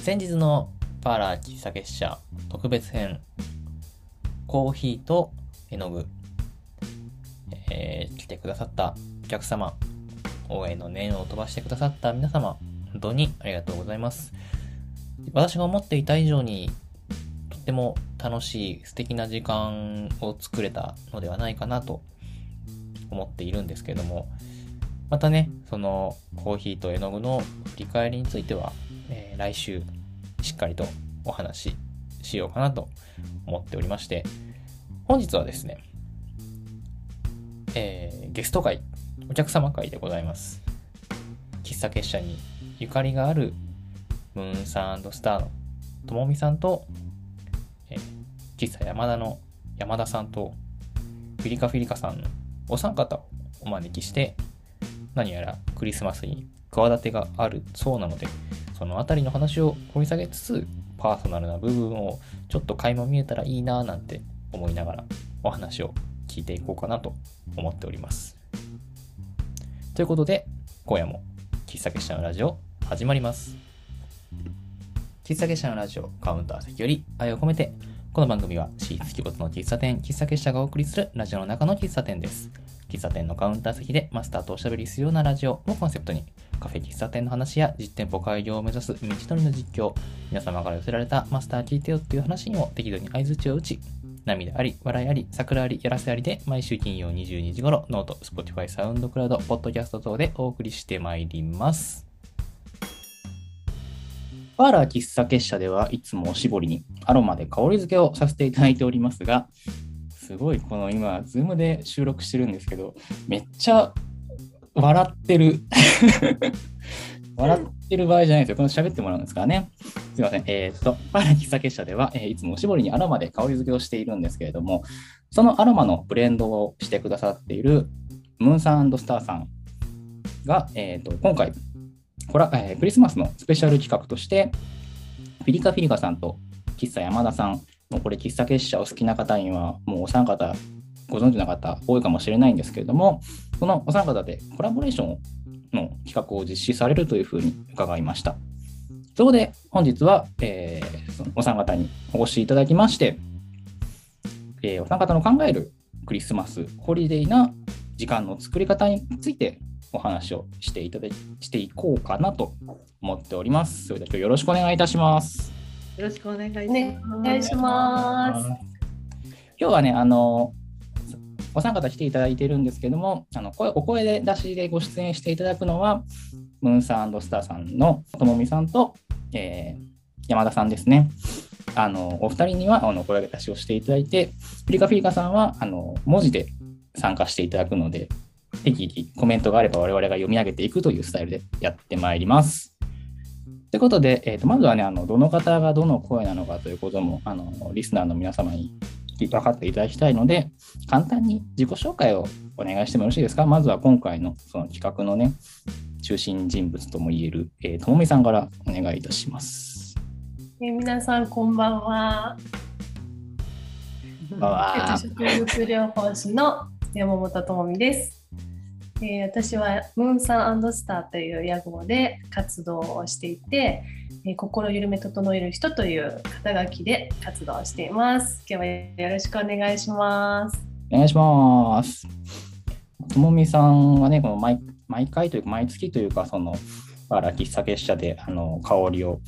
先日のパーラー喫茶結社特別編コーヒーと絵の具、えー来てくださったお客様応援の念を飛ばしてくださった皆様本当にありがとうございます。私が思っていた以上にとっても楽しい素敵な時間を作れたのではないかなと思っているんですけれどもまたねそのコーヒーと絵の具の振り返りについては、えー来週しっかりとお話ししようかなと思っておりまして本日はですね、えーゲスト会お客様会でございます。喫茶結社にゆかりがあるムーンサンスターのともみさんと、えー喫茶山田の山田さんとフィリカフィリカさんのお三方をお招きして何やらクリスマスに企てがあるそうなのでそのあたりの話を掘り下げつつパーソナルな部分をちょっと垣間見えたらいいななんて思いながらお話を聞いていこうかなと思っております。ということで今夜も喫茶結社のラジオ始まります。喫茶結社のラジオカウンター席より愛を込めてこの番組は神出鬼没の喫茶店喫茶結社がお送りするラジオの中の喫茶店です。喫茶店のカウンター席でマスターとおしゃべりするようなラジオをコンセプトにカフェ喫茶店の話や実店舗開業を目指す道のりの実況皆様から寄せられたマスター聞いてよっていう話にも適度に相槌を打ち涙あり、笑いあり、サクラあり、やらせありで毎週金曜22時頃ノート、Spotify、サウンドクラウド、ポッドキャスト等でお送りしてまいります。パーラー喫茶結社ではいつもおしぼりにアロマで香り付けをさせていただいておりますが、すごいこの今、ズームで収録してるんですけど、めっちゃ笑ってる。笑ってる場合じゃないですよ。この喋ってもらうんですからね。すいません。えーと、パーラー喫茶結社では、えーいつもおしぼりにアロマで香り付けをしているんですけれども、そのアロマのブレンドをしてくださっているムーンサンスターさんが、えーと今回これは、えクリスマスのスペシャル企画として、フィリカフィリカさんと喫茶山田さん、もうこれ喫茶結社を好きな方には、もうお三方ご存知の方多いかもしれないんですけれども、そのお三方でコラボレーションの企画を実施されるというふうに伺いました。そこで本日は、えーそのお三方にお越しいただきまして、えーお三方の考えるクリスマス、ホリデーな時間の作り方についてお話をしていただいしていこうかなと思っております。それでは今日よろしくお願いいたします。よろしくお願いします。ねお願いします。今日はね、あの、お三方来ていただいているんですけども、あの声お声で出しでご出演していただくのは、ムーンサンスターさんのともみさんと、えー山田さんですね。あのお二人にはあの声出しをしていただいて、フィリカフィリカさんはあの文字で参加していただくので、適宜コメントがあれば我々が読み上げていくというスタイルでやってまいります。ということで、えーとまずはねあの、どの方がどの声なのかということもあのリスナーの皆様に分かっていただきたいので、簡単に自己紹介をお願いしてもよろしいですか？まずは今回のその企画のね、中心人物ともいえる、えーともみさんからお願いいたします。えー皆さんこんばんは。は植物療法士の山本智美です。えー私はムーンサンスターという屋号で活動をしていて、えー心緩め整える人という肩書きで活動しています。今日はよろしくお願いします。お願いします。ともみさんはね、この毎毎回というか、毎月というか、その、あら喫茶結社であの香りを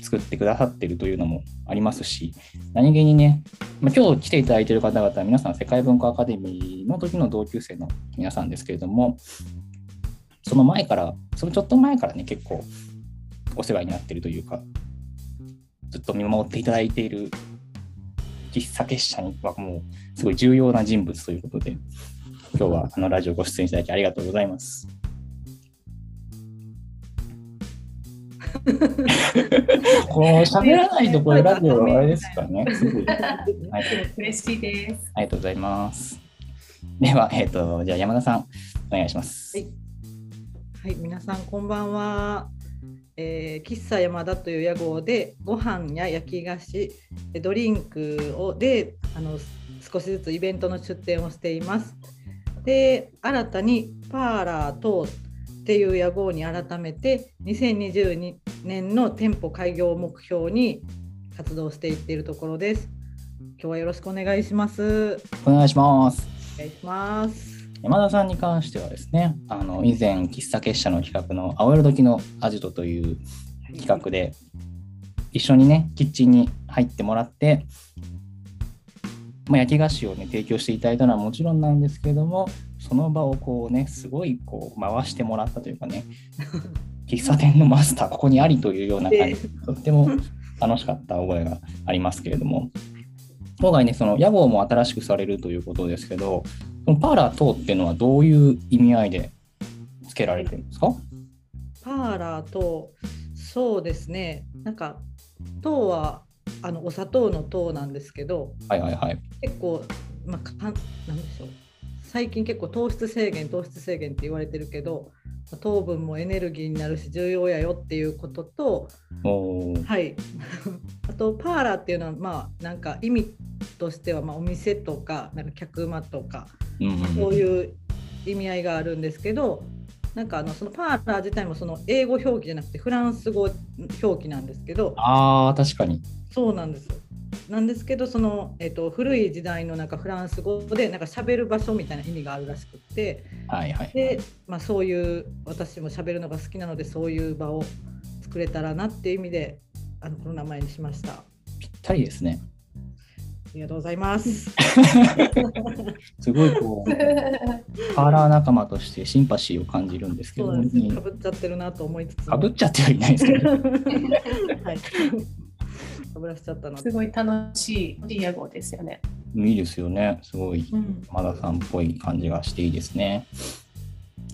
作ってくださっているというのもありますし、何気にね、まあ、今日来ていただいている方々は皆さん世界文化アカデミーの時の同級生の皆さんですけれども、その前から、そのちょっと前からね、結構お世話になっているというか、ずっと見守っていただいている喫茶結社にはもうすごい重要な人物ということで、今日はあのラジオご出演いただきありがとうございます。こう喋らないとこれラジオあれですかね。すごいはい、嬉しいです。ありがとうございます。では、えっ、と、じゃあ山田さん、お願いします。はいはい、皆さんこんばんは。えー喫茶山田という屋号でご飯や焼き菓子ドリンクをであの少しずつイベントの出店をしています。で新たにパーラーとっていう屋号に改めて2022年の店舗開業を目標に活動していっているところです。今日はよろしくお願いします。お願いします。お願いします。山田さんに関してはですね、あの以前、喫茶結社の企画の青色時のアジトという企画で、一緒にね、キッチンに入ってもらって、まあ、焼き菓子をね、提供していただいたのはもちろんなんですけれども、その場をこうね、すごいこう回してもらったというかね、喫茶店のマスター、ここにありというような感じで、とっても楽しかった覚えがありますけれども、今回ね、その屋号も新しくされるということですけど、このパーラー等っていうのはどういう意味合いで付けられてるんですか？パーラーとそうですね。なんか糖はあのお砂糖の糖なんですけどはいはいはい。結構まあかなんでしょう。最近結構糖質制限糖質制限って言われてるけど糖分もエネルギーになるし重要やよっていうこととはい。あとパーラーっていうのはまあなんか意味としてはまあお店とかなんか客間とかそういう意味合いがあるんですけど、なんかあのそのパーラー自体もその英語表記じゃなくてフランス語表記なんですけど、ああ、確かに。そうなんですよ。なんですけどその、えっと古い時代のなんかフランス語でなんか喋る場所みたいな意味があるらしくってはいはい。で、まあ、そういう私も喋るのが好きなのでそういう場を作れたらなっていう意味であのこの名前にしました。あぴったりですね。りがとうございます。すごいこう、パーラー仲間としてシンパシーを感じるんですけど。かかぶっちゃってるなと思いつつ。ぶっちゃってはいないですけど、はい。かぶらしちゃったな。すごい楽しいいい屋号ですよね。いいですよね。すごいうん。山田さんっぽい感じがしていいですね。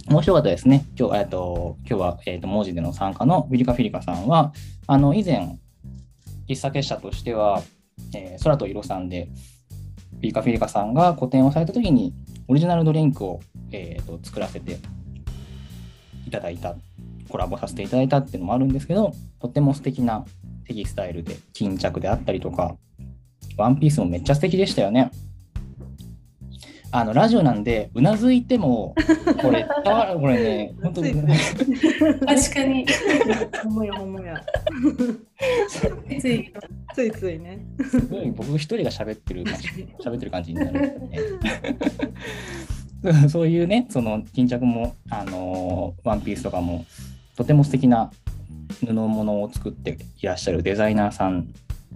面白かったですね。今日えっと今日は、えっと文字での参加のフィリカ・フィリカさんは、あの以前、喫茶結社としては、えー空と色さんで、フィリカ・フィリカさんが個展をされたときに、オリジナルドリンクを、えー、と作らせていただいた、コラボさせていただいたっていうのもあるんですけど、とっても素敵なテキスタイルで、巾着であったりとか、ワンピースもめっちゃ素敵でしたよね。あのラジオなんで、うなずいても、これ、伝わこれね、本当に、確かにほんまやほんまや。つ いついついね。すごい僕一人が喋ってる喋ってる感じになるんですね。そういうね、その巾着も、あのーワンピースとかも、とても素敵な布物を作っていらっしゃるデザイナーさん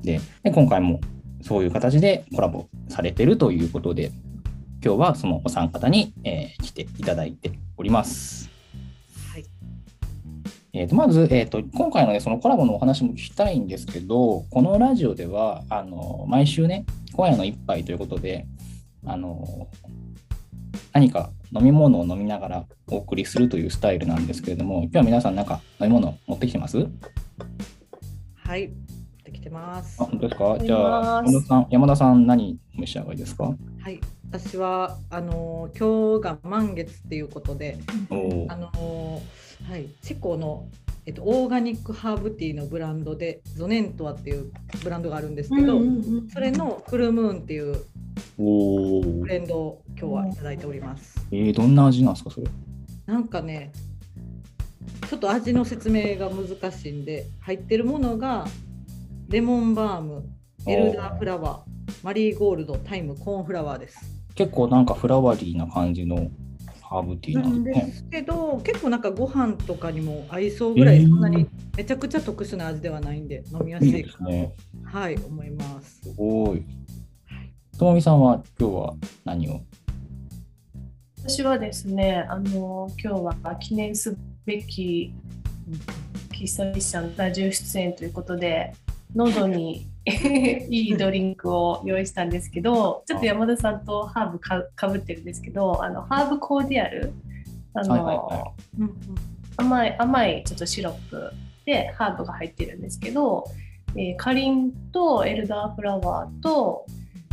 で、で今回もそういう形でコラボされてるということで、今日はそのお三方に、えー来ていただいております。はい。えー、とまず、えー、と今回の、ね、そのコラボのお話も聞きたいんですけど、このラジオではあの毎週ね、今夜の一杯ということで、あの何か飲み物を飲みながらお送りするというスタイルなんですけれども、今日は皆さん、なんか飲み物持ってきてます？はい。できてますあ。本当ですか？じゃあ山田さん、山田さん何お召し上がりですか？はい。私はあの今日が満月っていうことで、あのはいチェコのえっとオーガニックハーブティーのブランドでゾネントアっていうブランドがあるんですけど、それのフルムーンっていうブレンドを今日はいただいております。えー、どんな味なんですか、それ？なんかね、ちょっと味の説明が難しいんで、入ってるものがレモンバーム、エルダーフラワー、マリーゴールド、タイム、コーンフラワーです。結構なんかフラワリーな感じのハーブティーななんんですね。ですけど、結構なんかご飯とかにも合いそうぐらい、えーそんなにめちゃくちゃ特殊な味ではないんで、飲みやすいかなね。はい、思います。すごい。ともみさんは今日は何を？私はですね、あの今日は記念すべき喫茶店さんラジオ出演ということで、喉に いいドリンクを用意したんですけど、ちょっと山田さんとハーブかかぶってるんですけど、あのハーブコーディアル、甘い甘いちょっとシロップでハーブが入ってるんですけど、えーかりんとエルダーフラワーと、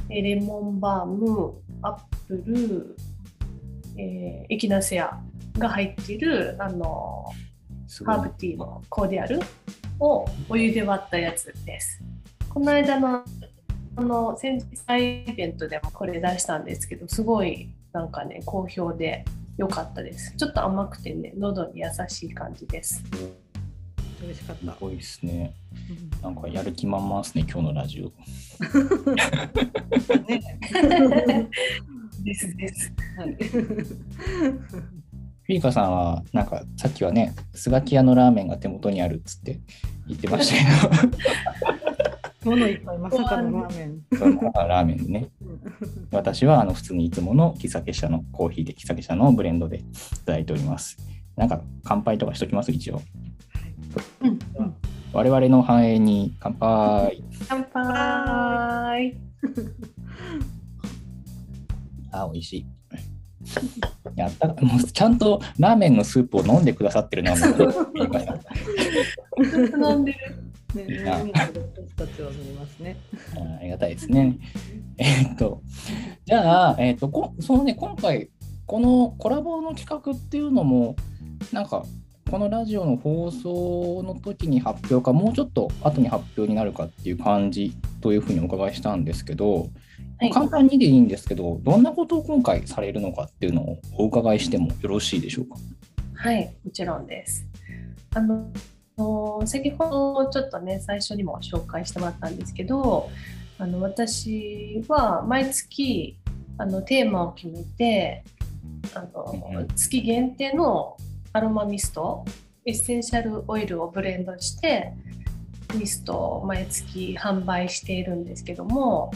えーレモンバームアップル、えーエキナセアが入ってるあのハーブティーのコーディアルをお湯で割ったやつです。この間のあの先日イベントでもこれ出したんですけどすごいなんかね好評で良かったです。ちょっと甘くてね、喉に優しい感じです。美味しかった。すごいですね。うなんかやる気満々ですね、今日のラジオ。んね ですです。はい。フィーカさんは、なんかさっきはね、スガキ屋のラーメンが手元にあるっつって言ってましたけど、今日の一杯まさかのラーメン。ラーメンね。私はあの普通にいつもの喫茶結社のコーヒーで、喫茶結社のブレンドでいただいております。なんか乾杯とかしときます、一応。うんうん我々の繁栄に乾杯。乾杯。あ、美味しい。やったもうちゃんとラーメンのスープを飲んでくださってるな、もうフィーカさん飲んでる。ね、ね。あありがたいですね。えーっと、じゃあ、えーっと、こそのね、今回、このコラボの企画っていうのも、なんか、このラジオの放送の時に発表か、もうちょっと後に発表になるかっていう感じというふうにお伺いしたんですけど、はい簡単にでいいんですけど、どんなことを今回されるのかっていうのをお伺いしてもよろしいでしょうか？はい、もちろんです。あの、先ほどちょっとね、最初にも紹介してもらったんですけど、あの私は毎月あのテーマを決めてあの、月限定のアロマミスト、エッセンシャルオイルをブレンドして、ミストを毎月販売しているんですけども、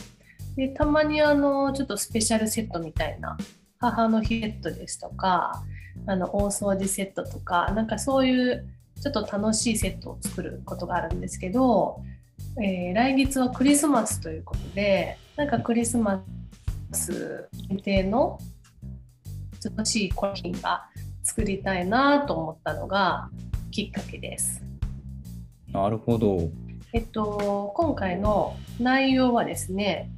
でたまにあのちょっとスペシャルセットみたいな母の日セットですとかあの大掃除セットとかなんかそういうちょっと楽しいセットを作ることがあるんですけど、えー来月はクリスマスということでなんかクリスマス限定の楽しいコーヒーが作りたいなと思ったのがきっかけです。なるほど。えっと、今回の内容はですね、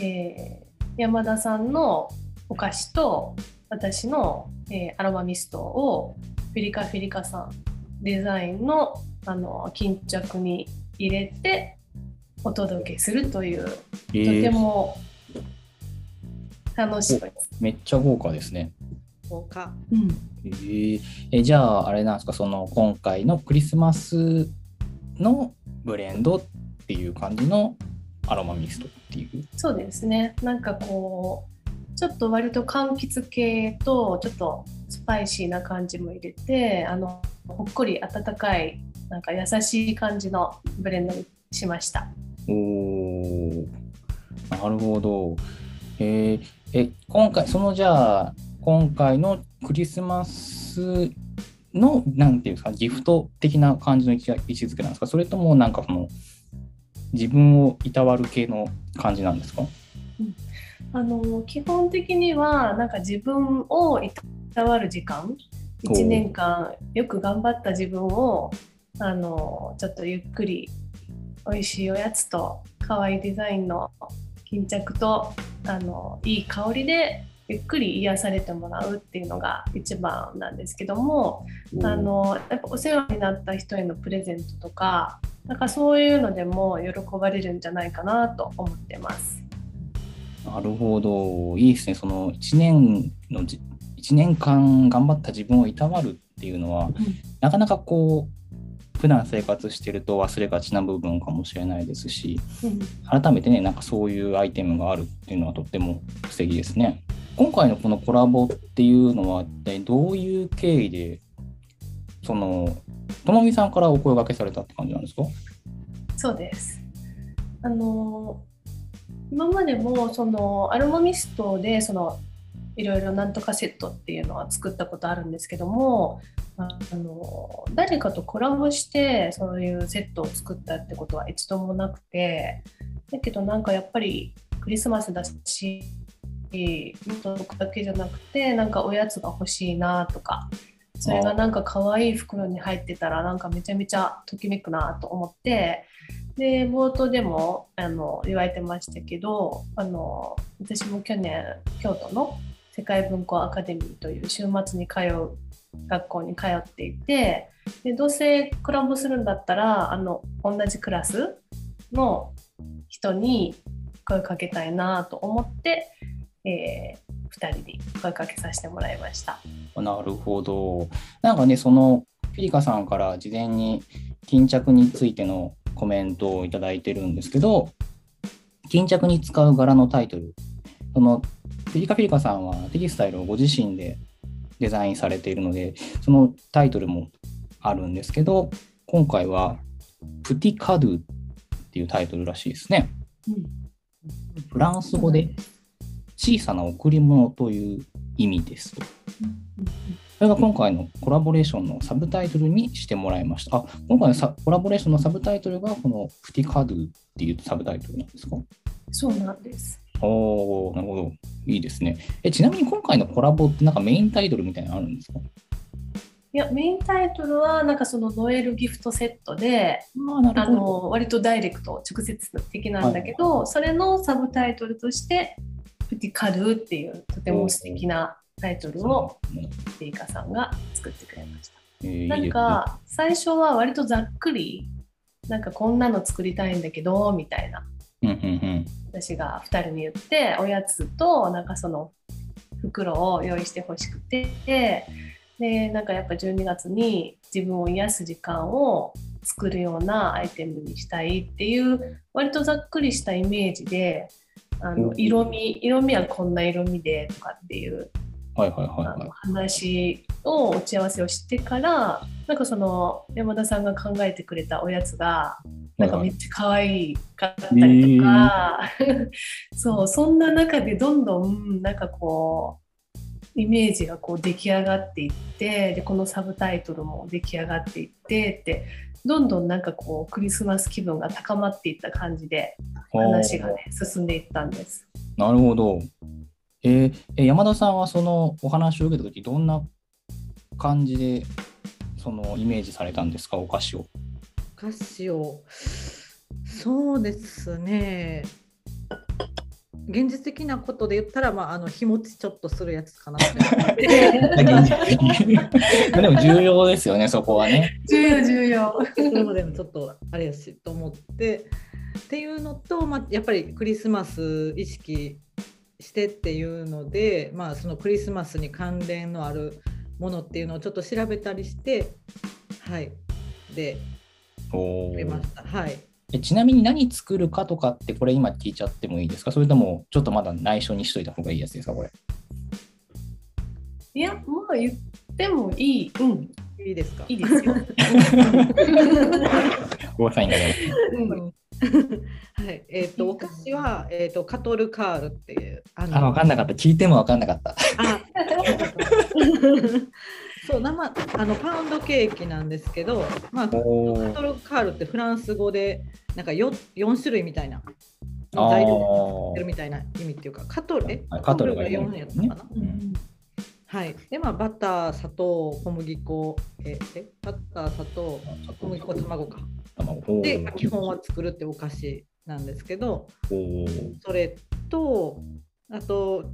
えー山田さんのお菓子と私の、えーアロマミストをフィリカフィリカさんデザインのあの巾着に入れてお届けするという、えとーても楽しいです。めっちゃ豪華ですね。豪華。うんえーえじゃあ、あれなんですか、その今回のクリスマスのブレンドっていう感じのアロマミストっていう？そうですね。なんかこう、ちょっと割と柑橘系と、ちょっとスパイシーな感じも入れて、あの、ほっこり温かい、なんか優しい感じのブレンドにしました。おー。なるほど。えー。え、今回、そのじゃあ、今回のクリスマスの、なんていうんですか、ギフト的な感じの位置づけなんですか？それとも、なんかその、自分をいたわる系の感じなんですか？あの、基本的には、なんか自分をいたわる時間、お1年間よく頑張った自分を、あの、ちょっとゆっくり美味しいおやつと可愛いデザインの巾着とあのいい香りでゆっくり癒されてもらうっていうのが一番なんですけどもあのやっぱお世話になった人へのプレゼントとかなんかそういうのでも喜ばれるんじゃないかなと思ってます。なるほど。いいですね。その1年のじ、1年間頑張った自分をいたわるっていうのは、なかなかこう、普段生活してると忘れがちな部分かもしれないですし、うん改めてね、なんかそういうアイテムがあるっていうのはとっても素敵ですね。今回のこのコラボっていうのは、一体どういう経緯で、その、ともみさんからお声掛けされたって感じなんですか？そうです。あの今までもそのアロマミストでそのいろいろなんとかセットっていうのは作ったことあるんですけどもあの誰かとコラボしてそういうセットを作ったってことは一度もなくてだけどなんかやっぱりクリスマスだし届くだけじゃなくてなんかおやつが欲しいなとかそれがなんか可愛い袋に入ってたらなんかめちゃめちゃときめくなと思ってで冒頭でもあの言われてましたけどあの私も去年京都の世界文庫アカデミーという週末に通う学校に通っていてでどうせコラボするんだったらあの同じクラスの人に声かけたいなと思って、えー2人に声かけさせてもらいました。なるほど。なんかね、そのフィリカさんから事前に巾着についてのコメントをいただいてるんですけど、巾着に使う柄のタイトル、そのフィリカ・フィリカさんはテキスタイルをご自身でデザインされているので、そのタイトルもあるんですけど、今回はプティカドゥっていうタイトルらしいですね。フランス語で小さな贈り物という意味ですと。それが今回のコラボレーションのサブタイトルにしてもらいました。あ、今回のサコラボレーションのサブタイトルがこのプティカドゥっていうサブタイトルなんですか？そうなんです。おー、なるほど。いいですね。え、ちなみに今回のコラボってなんかメインタイトルみたいなのあるんですか？いやメインタイトルはなんかそのノエルギフトセットであの割とダイレクト直接的なんだけど、それのサブタイトルとして「プティカル」っていうとても素敵なタイトルをリーカさんが作ってくれました。えーなんか最初は割とざっくりなんかこんなの作りたいんだけどみたいな。うんうんうん。私が2人に言っておやつとなんかその袋を用意してほしくて。でなんかやっぱ12月に自分を癒す時間を作るようなアイテムにしたいっていう割とざっくりしたイメージであのうん。色味色味はこんな色味でとかっていうはいはいはいはい。話を打ち合わせをしてからなんかその山田さんが考えてくれたおやつがなんかめっちゃ可愛かったりとか、そうそんな中でどんどんなんかこうイメージがこう出来上がっていってでこのサブタイトルも出来上がっていってってどんどんなんかこうクリスマス気分が高まっていった感じで話がね進んでいったんです。なるほど。えーえ山田さんはそのお話を受けたとき、どんな感じでそのイメージされたんですか、お菓子を。お菓子を。そうですね。現実的なことで言ったら、まあ、あの日持ちちょっとするやつかな。って思ってでも重要ですよね、そこはね。重要重要。でもちょっとあれやしと思って。っていうのと、まあ、やっぱりクリスマス意識してっていうので、まあ、そのクリスマスに関連のあるものっていうのをちょっと調べたりしてはいでお決めましたはいえちなみに何作るかとかって、これ今聞いちゃってもいいですか？それとも、ちょっとまだ内緒にしといた方がいいやつですか、これ？いやまあ言ってもいい。うんいいですか？いいですよ。ごサインがね。うん はい、えっ、と、お菓子は、えっ、と、カトルカールっていう。ああ、わかんなかった。聞いてもわかんなかった。あそう、生、あの、パウンドケーキなんですけど、まあ、カおトルカールってフランス語で、なんかよ四種類みたいな。あ材料みたいな意味っていうか、カトル、カトルが四四やったかな？うんはい。で、まあ、バター、砂糖、小麦粉、え、え、バター、砂糖、小麦粉、卵か。卵。で、まあ基本は作るってお菓子なんですけど、それと、あと、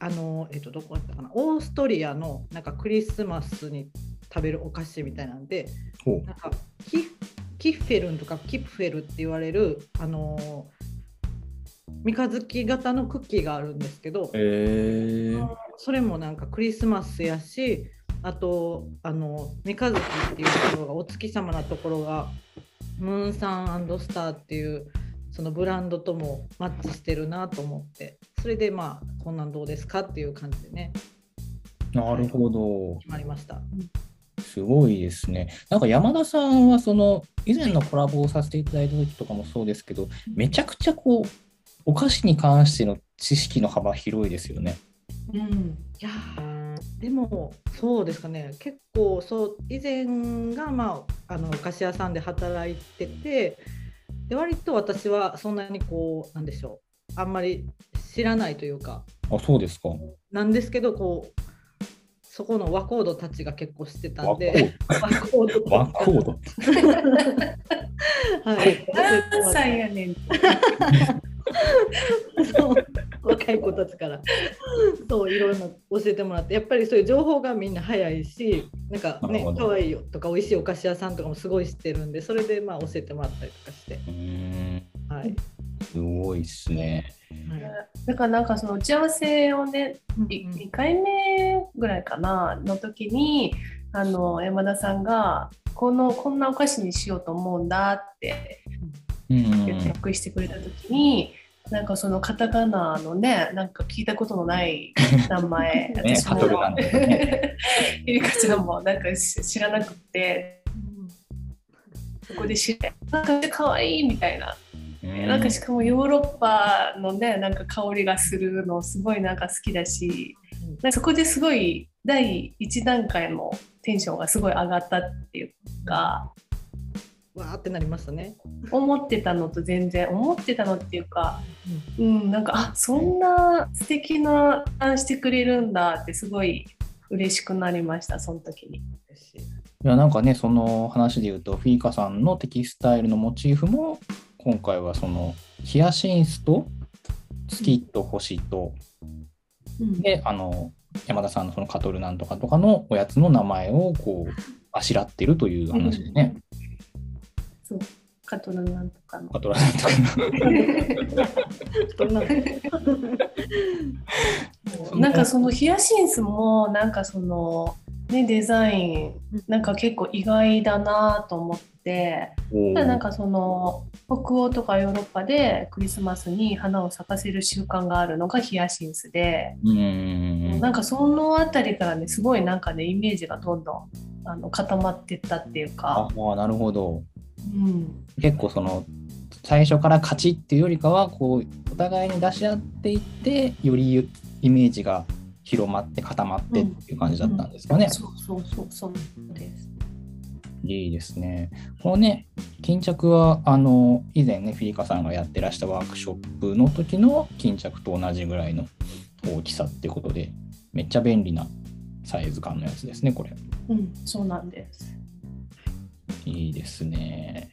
あの、えっと、どこだったかな、オーストリアのなんかクリスマスに食べるお菓子みたいなんで、なんかキキッフェルンとかキップフェルって言われる、あの、三日月型のクッキーがあるんですけど、へーそれもなんかクリスマスやし、あと、あの、三日月っていうところが、お月様なところが、ムーンサンスターっていう、そのブランドともマッチしてるなと思って、それでまあ、こんなんどうですかっていう感じでね、なるほど。決まりました。すごいですね。なんか山田さんはその以前のコラボをさせていただいた時とかもそうですけど、めちゃくちゃこうお菓子に関しての知識の幅広いですよね。うんいやーでもそうですかね結構そう以前が、まあ、あのお菓子屋さんで働いててで割と私はそんなにこうなんでしょうあんまり知らないというかあ、そうですか。なんですけどこうそこの和コードたちが結構知ってたん和コでー和コードド。和コード。はい 何歳やねん。そう。若い子たちから。そういろいろ教えてもらって。やっぱりそういう情報がみんな早いしなんかねなるほど。可愛いよとか美味しいお菓子屋さんとかもすごい知ってるんでそれでまあ教えてもらったりとかして、はい、すごいっすね。だからなんかその打ち合わせをね、うんい2回目ぐらいかなの時にあの山田さんがこのこんなお菓子にしようと思うんだってうん言って訳してくれた時に、なんかそのカタカナのねなんか聞いたことのない 名前ねカトね ゆりかちゃんもなんかし知らなくって。そこで知ってなんか可愛いみたいな。うん。なんかしかもヨーロッパのねなんか香りがするのすごいなんか好きだしなんかそこですごい第一段階のテンションがすごい上がったっていうかわーってなりましたね。思ってたのと全然思ってたのっていうか、うん、なんかあそんな素敵なあしてくれるんだってすごい嬉しくなりましたその時に。い。いやなんかねその話で言うとフィーカさんのテキスタイルのモチーフも今回はそのヒヤシンスと月と星と、うん。であの山田さんのそのカトルなんとかとかのおやつの名前をこうあしらってるという話でね、そう。カトルなんとかの。カトラなんとか そんななんかそのヒヤシンスもなんかその、ね、デザインなんか結構意外だなと思って。おー。なんかその北欧とかヨーロッパでクリスマスに花を咲かせる習慣があるのがヒヤシンスで、うん。なんかそのあたりからねすごいなんかねイメージがどんどんあの固まってったっていうあか、あなるほどうん、結構その最初から勝ちっていうよりかはこうお互いに出し合っていってよりイメージが広まって固まってっていう感じだったんですかね。そうそうそうそうです。いいですね。このね、巾着は、あの、以前ね、フィリカさんがやってらしたワークショップの時の巾着と同じぐらいの大きさってことで、めっちゃ便利なサイズ感のやつですね、これ。うん、そうなんです。いいですね。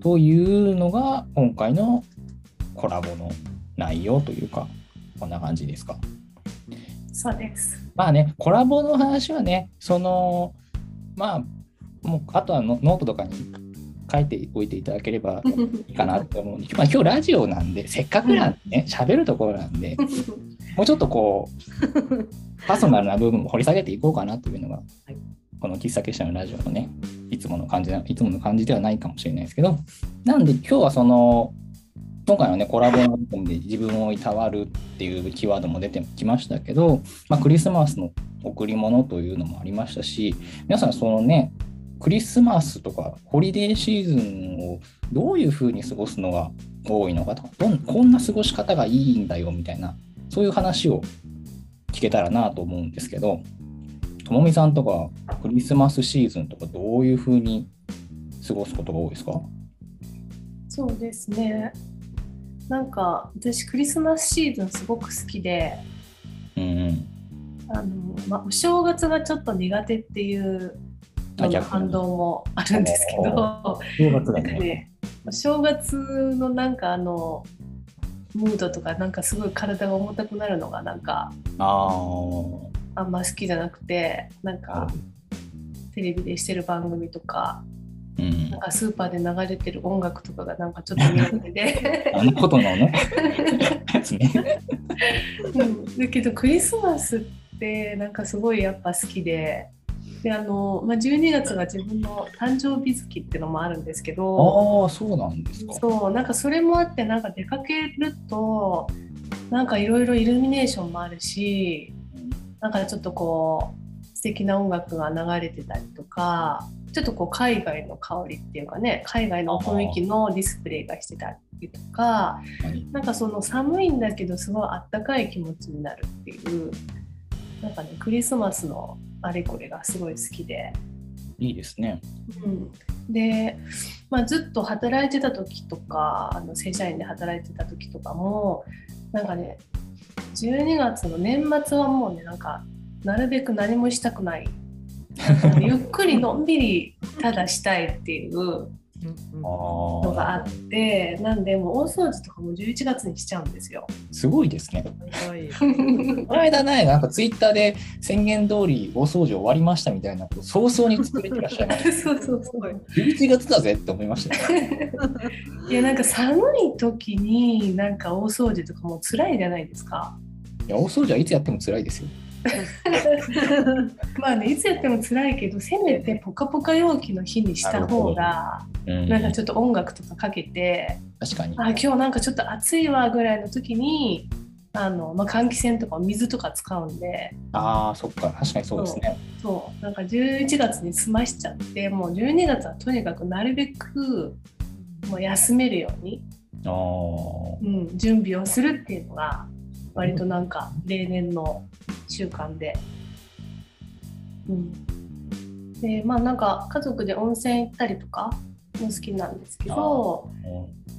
というのが、今回のコラボの内容というか、こんな感じですか？そうです。まあね、コラボの話はね、その、まあ、もう、あとはノノートとかに書いておいていただければ いいかなと思うんで、まあ、今日ラジオなんで、せっかくなんでね、喋るところなんで、もうちょっとこう、パーソナルな部分も掘り下げていこうかなというのが、いこの喫茶結社のラジオのね、いつもの感じな、いつもの感じではないかもしれないですけど、なんで今日はその、今回のね、コラボの部分で自分をいたわるっていうキーワードも出てきましたけど、まあ、クリスマスの贈り物というのもありましたし、皆さんそのね、クリスマスとかホリデーシーズンをどういうふうに過ごすのが多いのかとか、こんな過ごし方がいいんだよみたいな、そういう話を聞けたらなと思うんですけど、ともみさんとかクリスマスシーズンとかどういうふうに過ごすことが多いですか？そうですね。なんか私クリスマスシーズンすごく好きで、うんうん。あのまあ、お正月がちょっと苦手っていう反動もあるんですけど、正月だね。ね、お正月のなんかあのムードとかなんかすごい体が重たくなるのがなんかああんま好きじゃなくて、なんあか。テレビでしてる番組とか、うんなん。かスーパーで流れてる音楽とかがなんかちょっと苦手で。あのことのね。うん、だけどクリスマスってなんかすごいやっぱ好きでであの、まあ、12月が自分の誕生日月っていうのもあるんですけどああ、そうなんですか。そうなんかそれもあってなんか出かけるとなんかいろいろイルミネーションもあるしなんかちょっとこう素敵な音楽が流れてたりとかちょっとこう海外の香りっていうかね海外の雰囲気のディスプレイがしてたりとかなんかその寒いんだけどすごいあったかい気持ちになるっていうなんかねクリスマスのあれこれがすごい好きで、いいですね。うん、で、まあ、ずっと働いてた時とかあの正社員で働いてた時とかもなんかね12月の年末はもうねなんかなるべく何もしたくない ゆっくりのんびりただしたいっていうのがああってなんでもう大掃除とかも11月にしちゃうんですよ。あ、すごいですね。はい この間ね、なんかツイッターで宣言通り大掃除終わりましたみたいなこと早々に作れてらっしゃいまし そうそうそう。た。11月だぜって思いましたね。いやなんか寒い時になんか大掃除とかも辛いじゃないですか。いや、大掃除はいつやっても辛いですよ。まあねいつやっても辛いけどせめてポカポカ陽気の日にした方がうん、なんかちょっと音楽とかかけて確かに。あ今日なんかちょっと暑いわぐらいの時にあの、まあ、換気扇とか水とか使うんで。ああ、そっか、確かにそうですね。そう。なんか11月に済ましちゃってもう12月はとにかくなるべくもう休めるように、ああ、うん、準備をするっていうのが割となんか例年の習慣で。うん、でまあなんか家族で温泉行ったりとかも好きなんですけど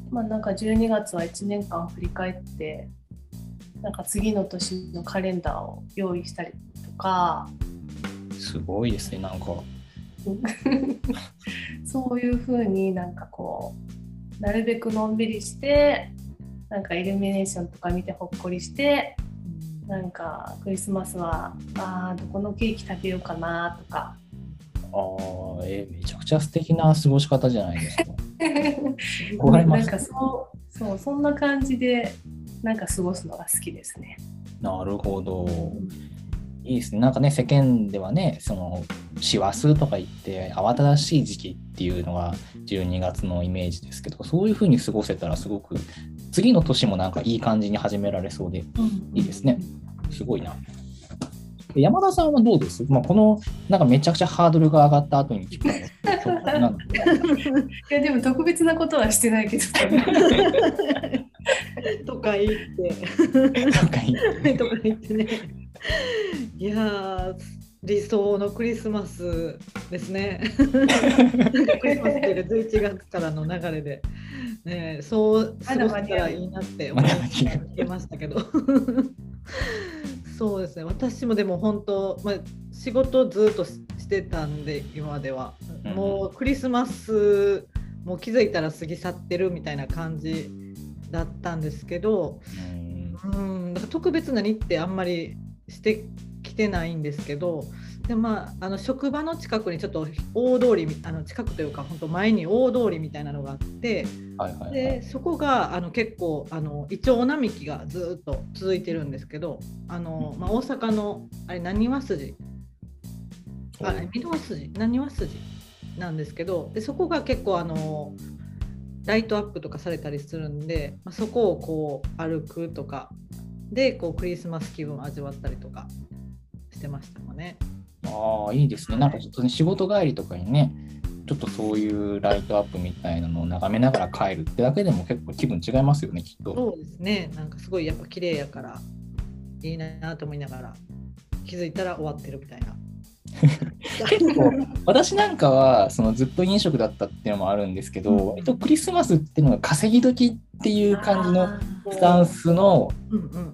まあなんか12月は1年間振り返ってなんか次の年のカレンダーを用意したりとかすごいですね、なんか。そういうふうになんかこうなるべくのんびりしてなんかイルミネーションとか見てほっこりしてなんかクリスマスはあーどこのケーキ食べようかなとかああ、えーめちゃくちゃ素敵な過ごし方じゃないですか。なんかそうそうそんな感じでなんか過ごすのが好きですね。なるほど。いいですね。なんかね、世間ではね、その、師走とか言って、慌ただしい時期っていうのが12月のイメージですけど、そういうふうに過ごせたらすごく、次の年もなんかいい感じに始められそうで、いいですね。すごいな。で山田さんはどうです、まあ、この、なんかめちゃくちゃハードルが上がった後に聞く いやでも特別なことはしてないけどとか言って。とか言ってね。いやー理想のクリスマスですね。クリスマスっていうか11月からの流れで、ね、そう過ごせたらいいなって思いましたけど。そうですね。私もでも本当、まあ、仕事ずっとししてたんで今までは、うんもうクリスマスもう気づいたら過ぎ去ってるみたいな感じだったんですけど、うん。うん、だから特別な日ってあんまりしてきてないんですけど、でまあ、あの職場の近くにちょっと大通りみあの近くというか本当前に大通りみたいなのがあってはいはいはい。でそこがあの結構あのイチョウ並木がずっと続いてるんですけどあの、まあ、大阪のあれ何和筋？あ御堂筋？何和筋？なんですけどでそこが結構あのライトアップとかされたりするんで、まあ、そこをこう歩くとかでこうクリスマス気分を味わったりとかしてましたもんね。ああ、いいですね。なんかちょっとね、仕事帰りとかにね、ちょっとそういうライトアップみたいなのを眺めながら帰るってだけでも結構気分違いますよね、きっと。そうですねなんかすごいやっぱ綺麗やからいいなと思いながら気づいたら終わってるみたいな。結構私なんかはそのずっと飲食だったっていうのもあるんですけど、うん。割とクリスマスっていうのが稼ぎ時っていう感じのスタンスの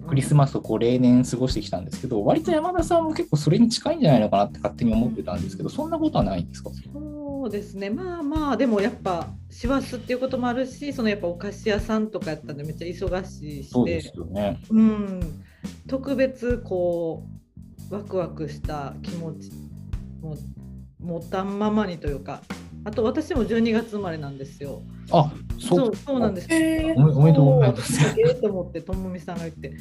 クリスマスをこう例年過ごしてきたんですけど割と山田さんも結構それに近いんじゃないのかなって勝手に思ってたんですけどそんなことはないんですか？そうですね。まあまあでもやっぱ師走っていうこともあるしそのやっぱお菓子屋さんとかやったんでめっちゃ忙しいし。そうですよね。うん、特別こうワクワクした気持ちも持ったままにというかあと私も12月生まれなんですよ。あそそううそうなんです。えおめおめでとうございます。ええと思ってともみさんが言って。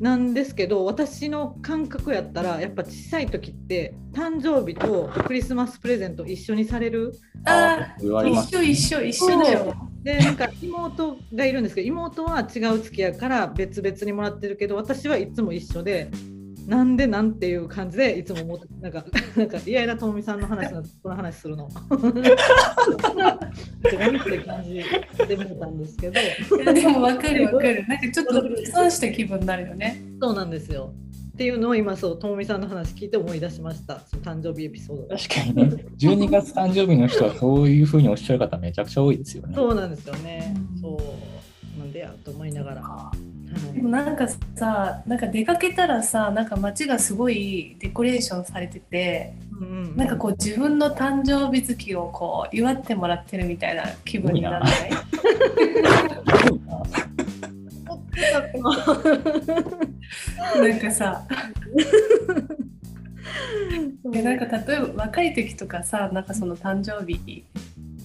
なんですけど私の感覚やったらやっぱ小さい時って誕生日とクリスマスプレゼント一緒にされる？あ言われます一緒一緒一緒だよ。でなんか妹がいるんですけど妹は違う付き合いから別々にもらってるけど私はいつも一緒でなんでなんていう感じでいつも思ってなんか なんか嫌なともみさんの話のこの話するの。何って感じで見たんですけどいやでも分かる分かる。なんかちょっと損した気分になるよね。そうなんですよ。っていうのを今そうともみさんの話聞いて思い出しましたその誕生日エピソードが。確かにね12月誕生日の人はそういうふうにおっしゃる方めちゃくちゃ多いですよね。そうなんですよね。うんそうなんでやと思いながら。はでもなんかさなんか出かけたらさなんか街がすごいデコレーションされててうんなんかこう自分の誕生日月をこう祝ってもらってるみたいな気分にならない？な。んかさ。でなんか例えば若い時とかさなんかその誕生日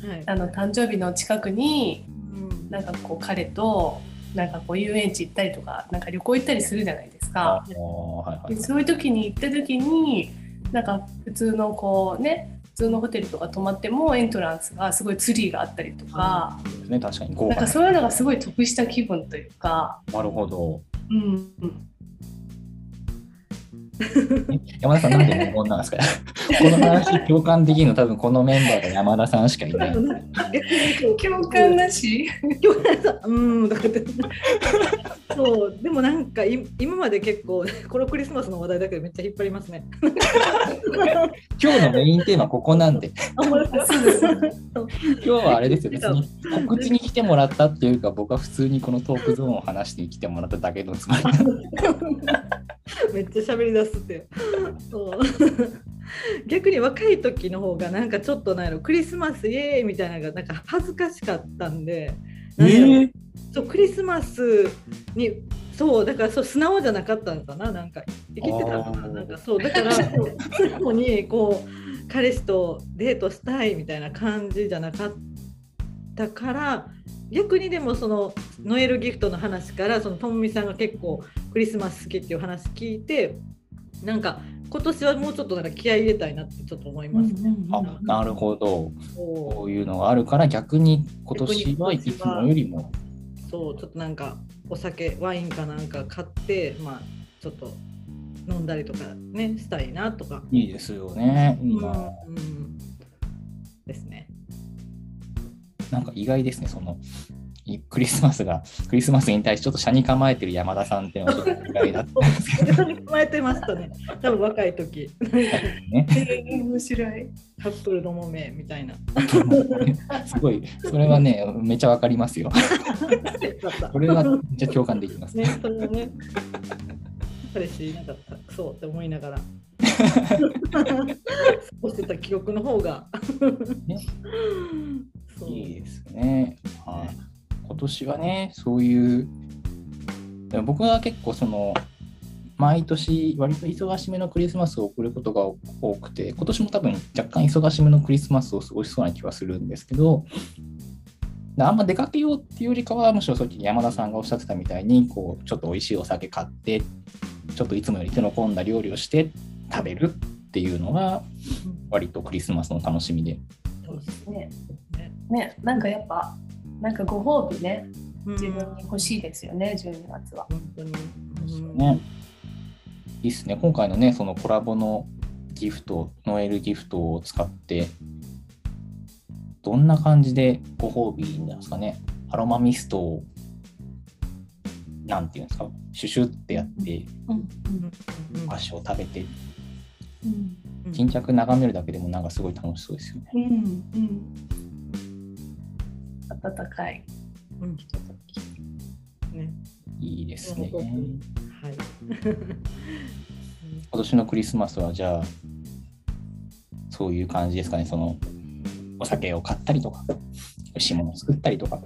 はい。あの誕生日の近くにうん。なんかこう彼となんかこう遊園地行ったりとかなんか旅行行ったりするじゃないですあか。ーはいはいでそういう時に行った時になんか普通のこうね普通のホテルとか泊まってもエントランスがすごいツリーがあったりとか、そうですね、確かにななんかそういうのがすごい得した気分というか、なるほど。うん、え 山田さん、なんで無言なんですか？この話共感できるの多分このメンバーが山田さんしかいない。共感なし？うんとかってそうでもなんかい今まで結構このクリスマスの話題だけどめっちゃ引っ張りますね。今日のメインテーマここなんで、今日はあれですよ、別に告知に来てもらったっていうか、僕は普通にこのトークゾーンを話して来てもらっただけのつもりめっちゃ喋り出すって。そう。逆に若い時の方がなんかちょっとなんやろクリスマスイエーイみたいなのがなんか恥ずかしかったんで、えそうクリスマスにそうだからそう素直じゃなかったのかな。なんか生きてたのかな。なんかそうだからそう素直にこう彼氏とデートしたいみたいな感じじゃなかったから逆にでもそのノエルギフトの話からそのともみさんが結構クリスマス好きっていう話聞いてなんか今年はもうちょっとなんか気合い入れたいなってちょっと思いますね。あなるほど。こういうのがあるから逆に今年はいつもよりもそうちょっとなんかお酒ワインかなんか買ってまあちょっと飲んだりとかねしたいなとか、いいですよね。いいな。うんうんですね。なんか意外ですね、そのいクリスマスが、クリスマスに対してちょっと車に構えてる山田さんっていうのはちょっと意外だったんですけど構えてましたね。多分若い時ね。えー面白い。カップルのもめみたいな。すごい、それはね、めっちゃわかりますよ。これはめっちゃ共感できます。ねそれはね彼氏いなかったクソって思いながら。そうしてた記憶の方が。ねいいですね。はい今年はね、そういう、でも僕は結構その、毎年割と忙しめのクリスマスを送ることが多くて、今年も多分若干忙しめのクリスマスを過ごしそうな気はするんですけど、あんま出かけようっていうよりかは、むしろさっき山田さんがおっしゃってたみたいに、こう、ちょっと美味しいお酒買って、ちょっといつもより手の込んだ料理をして食べるっていうのが、割とクリスマスの楽しみで。そうですねねねなんかやっぱなんかご褒美ねうん自分に欲しいですよね12月は。本当に。うんね。いいっすね。今回のね、そのコラボのギフト、ノエルギフトを使って、どんな感じでご褒美なんですかね。アロマミストを、なんていうんですか、シュシュってやって、お菓子を食べて、うんうん巾着眺めるだけでもなんかすごい楽しそうですよね。うんうん温かいうんひととき。ねいいですね。はい。今年のクリスマスはじゃあ、そういう感じですかね。その、お酒を買ったりとか、美味しいものを作ったりとか、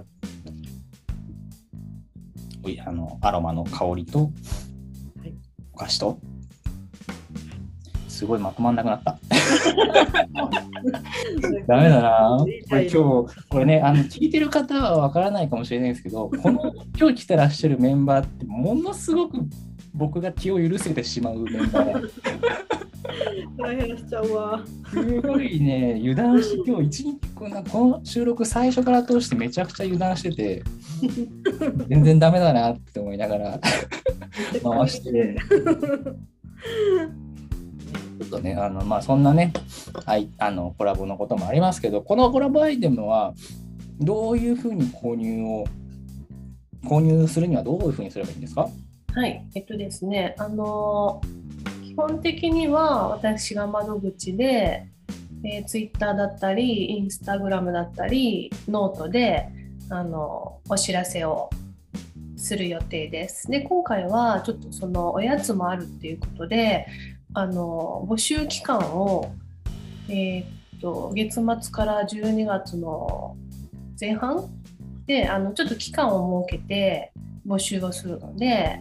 おいあのアロマの香りとはい、お菓子と、すごいまとまんなくなった。ダメだな。これ今日、これね、あの聞いてる方はわからないかもしれないですけど、この今日来てらっしゃるメンバーって、ものすごく僕が気を許せてしまうメンバーで大変しちゃうわ。すごいね、油断し、今日一日こんな、この収録最初から通してめちゃくちゃ油断してて、全然ダメだなって思いながら 回してっとね、あのまあ、そんなね、はい、あのコラボのこともありますけど、このコラボアイテムはどういうふうに購入を、購入するにはどういうふうにすればいいんですか？はい、えっとですね、あの基本的には私が窓口で、えー、Twitter だったり、Instagram だったり、ノートであのお知らせをする予定です。で今回はちょっとそのおやつもあるっていうことであの募集期間を、えーっと月末から12月の前半であのちょっと期間を設けて募集をするので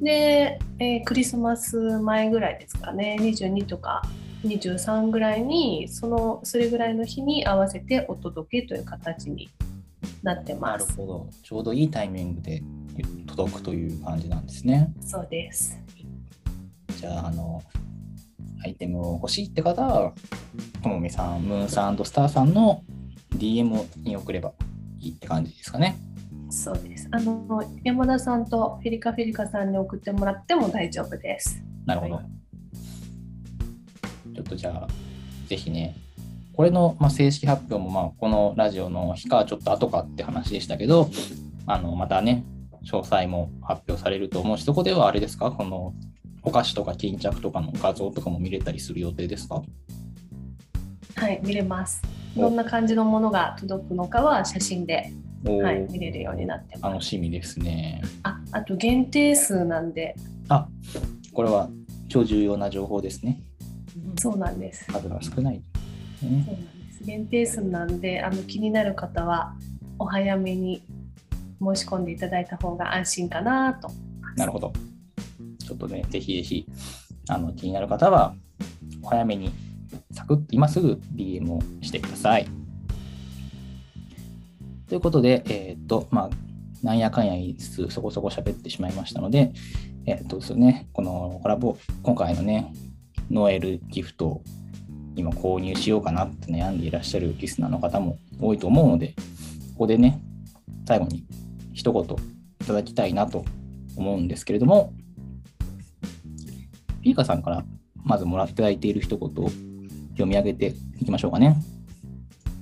で、えークリスマス前ぐらいですかね22とか23ぐらいにそのそれぐらいの日に合わせてお届けという形になってなます。るほど。ちょうどいいタイミングで届くという感じなんですね。そうです。じゃあ、あの、アイテムを欲しいって方は、ともみさん、ムーンさんスターさんの DM に送ればいいって感じですかね。そうです。あの山田さんとフィリカフィリカさんに送ってもらっても大丈夫です。なるほど。はちょっとじゃあ、ぜひね、これの、まあ、正式発表も、まあ、このラジオの日かちょっと後かって話でしたけど、あのまたね、詳細も発表されると思うし、そこではあれですか、このお菓子とか巾着とかの画像とかも見れたりする予定ですか？はい、見れます。おどんな感じのものが届くのかは写真で、はい、見れるようになってます。楽しみですね。ああと限定数なんで、あこれは超重要な情報ですね。そうなんです。数が少ない。ねそうなんです。限定数なんで、あの気になる方はお早めに申し込んでいただいた方が安心かなと。なるほど。ちょっとね、ぜひぜひ、あの気になる方は、お早めに、サクッと今すぐ DM をしてください。ということで、えーと、まあ、なんやかんや言いつつ、そこそこ喋ってしまいましたので、えーとですね、このコラボ、今回のね、ノエルギフトを今購入しようかなって悩んでいらっしゃるリスナーの方も多いと思うので、ここでね、最後に一言いただきたいなと思うんですけれども、ピーカさんからまずもらっていただいている一言を読み上げていきましょうかね。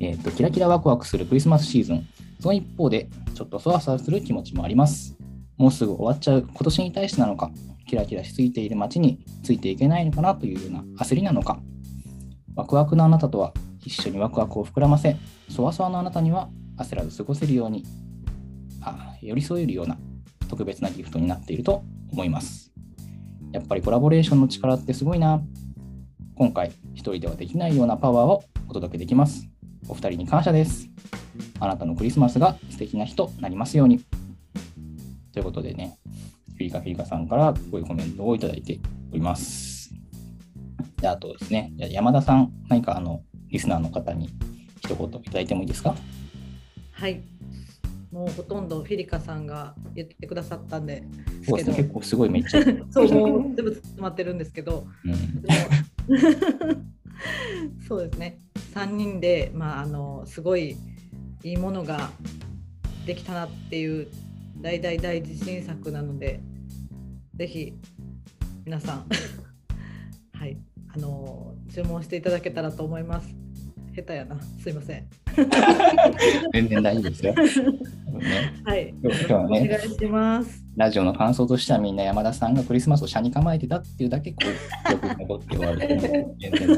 えっ、と、キラキラワクワクするクリスマスシーズン。その一方で、ちょっとそわそわする気持ちもあります。もうすぐ終わっちゃう今年に対してなのか、キラキラしすぎている街についていけないのかなというような焦りなのか、ワクワクのあなたとは一緒にワクワクを膨らませ、そわそわのあなたには焦らず過ごせるように、あ寄り添えるような特別なギフトになっていると思います。やっぱりコラボレーションの力ってすごいな。今回、一人ではできないようなパワーをお届けできます。お二人に感謝です。あなたのクリスマスが素敵な日となりますように。ということでね、フィリカフィリカさんからこういうコメントをいただいております。であとですね、山田さん、何かあのリスナーの方に一言いただいてもいいですか？はい。もうほとんどフィリカさんが言ってくださったんで、そうですね、結構すごいめっちゃ。そう、もう全部詰まってるんですけど、うん、そうですね。3人で、まあ、あのすごいいいものができたなっていう大大大自信作なので、ぜひ皆さん、はい、あの注文していただけたらと思います。下手やな、すいません。全然大丈夫ですよ。ね、はい、今日はおね願いします。ラジオの感想としてはみんな山田さんがクリスマスを車に構えてたっていうだけこうよく残って終わると思う全然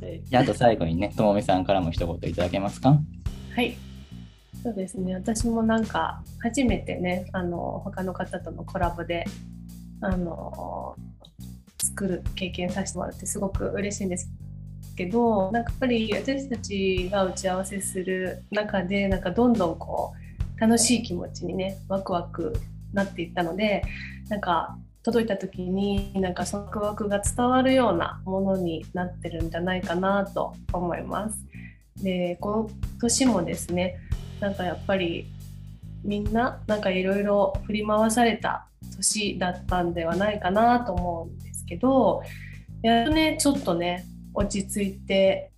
はいじゃああと最後にね、ともみさんからも一言いただけますか？はい。そうですね。私もなんか初めてね、あの他の方とのコラボであの作る経験させてもらってすごく嬉しいんですけど、なんかやっぱり私たちが打ち合わせする中でなんかどんどんこう楽しい気持ちにね、ワクワクなっていったので、なんか届いた時になんかそのワクワクが伝わるようなものになってるんじゃないかなと思います。でこの年もですねなんかやっぱりみんななんかいろいろ振り回された年だったんではないかなと思うんですけどやっとねちょっとね落ち着いて